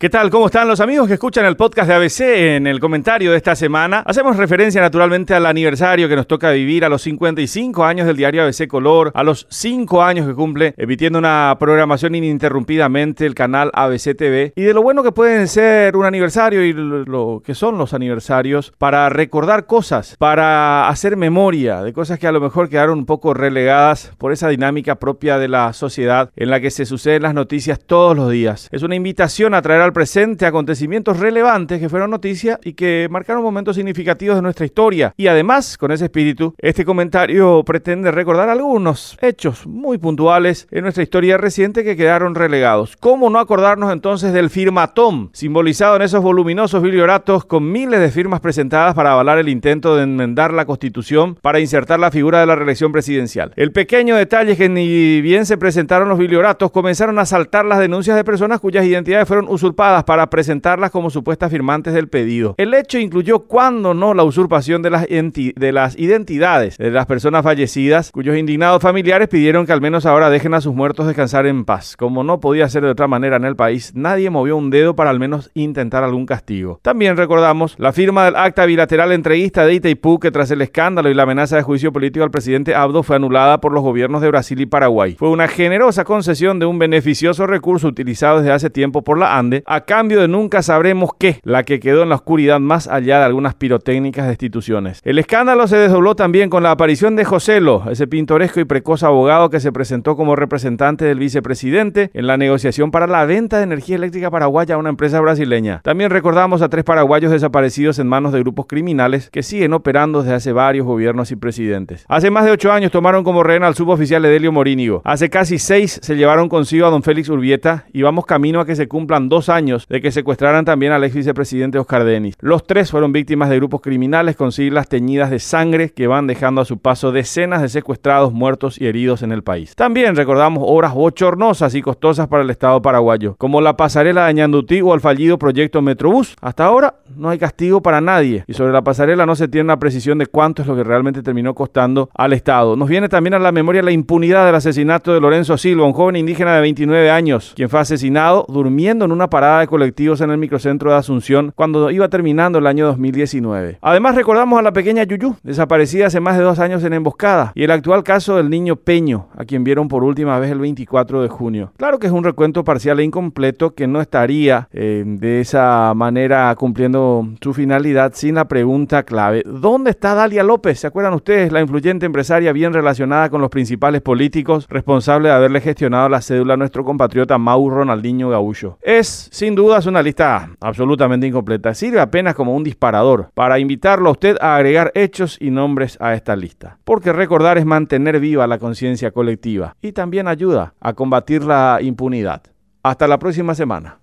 ¿Qué tal? ¿Cómo están los amigos que escuchan el podcast de ABC? En el comentario de esta semana hacemos referencia naturalmente al aniversario que nos toca vivir a los 55 años del diario ABC Color, a los 5 años que cumple emitiendo una programación ininterrumpidamente el canal ABC TV y de lo bueno que pueden ser un aniversario y lo que son los aniversarios para recordar cosas, para hacer memoria de cosas que a lo mejor quedaron un poco relegadas por esa dinámica propia de la sociedad en la que se suceden las noticias todos los días. Es una invitación a traer presente acontecimientos relevantes que fueron noticia y que marcaron momentos significativos de nuestra historia. Y además, con ese espíritu, este comentario pretende recordar algunos hechos muy puntuales en nuestra historia reciente que quedaron relegados. ¿Cómo no acordarnos entonces del firmatón, simbolizado en esos voluminosos biblioratos con miles de firmas presentadas para avalar el intento de enmendar la Constitución para insertar la figura de la reelección presidencial? El pequeño detalle que ni bien se presentaron los biblioratos, comenzaron a saltar las denuncias de personas cuyas identidades fueron usurpadas para presentarlas como supuestas firmantes del pedido. El hecho incluyó cuando no la usurpación de las, de las identidades de las personas fallecidas, cuyos indignados familiares pidieron que al menos ahora dejen a sus muertos descansar en paz. Como no podía ser de otra manera en el país, nadie movió un dedo para al menos intentar algún castigo. También recordamos la firma del acta bilateral entreguista de Itaipú que tras el escándalo y la amenaza de juicio político al presidente Abdo fue anulada por los gobiernos de Brasil y Paraguay. Fue una generosa concesión de un beneficioso recurso utilizado desde hace tiempo por la ANDE a cambio de nunca sabremos qué, la que quedó en la oscuridad más allá de algunas pirotécnicas de instituciones. El escándalo se desdobló también con la aparición de Joselo, ese pintoresco y precoz abogado que se presentó como representante del vicepresidente en la negociación para la venta de energía eléctrica paraguaya a una empresa brasileña. También recordamos a tres paraguayos desaparecidos en manos de grupos criminales que siguen operando desde hace varios gobiernos y presidentes. Hace más de ocho años tomaron como rehén al suboficial Edelio Morínigo. Hace casi seis se llevaron consigo a don Félix Urbieta y vamos camino a que se cumplan dos años de que secuestraran también al ex vicepresidente Oscar Denis. Los tres fueron víctimas de grupos criminales con siglas teñidas de sangre que van dejando a su paso decenas de secuestrados, muertos y heridos en el país. También recordamos obras bochornosas y costosas para el Estado paraguayo, como la pasarela de Ñandutí o el fallido proyecto Metrobús. Hasta ahora no hay castigo para nadie y sobre la pasarela no se tiene una precisión de cuánto es lo que realmente terminó costando al Estado. Nos viene también a la memoria la impunidad del asesinato de Lorenzo Silva, un joven indígena de 29 años, quien fue asesinado durmiendo en una de colectivos en el microcentro de Asunción cuando iba terminando el año 2019. Además recordamos a la pequeña Yuyu, desaparecida hace más de dos años en emboscada, y el actual caso del niño Peño, a quien vieron por última vez el 24 de junio. Claro que es un recuento parcial e incompleto que no estaría eh, de esa manera cumpliendo su finalidad sin la pregunta clave. ¿Dónde está Dalia López? ¿Se acuerdan ustedes? La influyente empresaria bien relacionada con los principales políticos, responsable de haberle gestionado la cédula a nuestro compatriota Mau Ronaldinho Gaullo. Es sin duda es una lista absolutamente incompleta. Sirve apenas como un disparador para invitarlo a usted a agregar hechos y nombres a esta lista. Porque recordar es mantener viva la conciencia colectiva y también ayuda a combatir la impunidad. Hasta la próxima semana.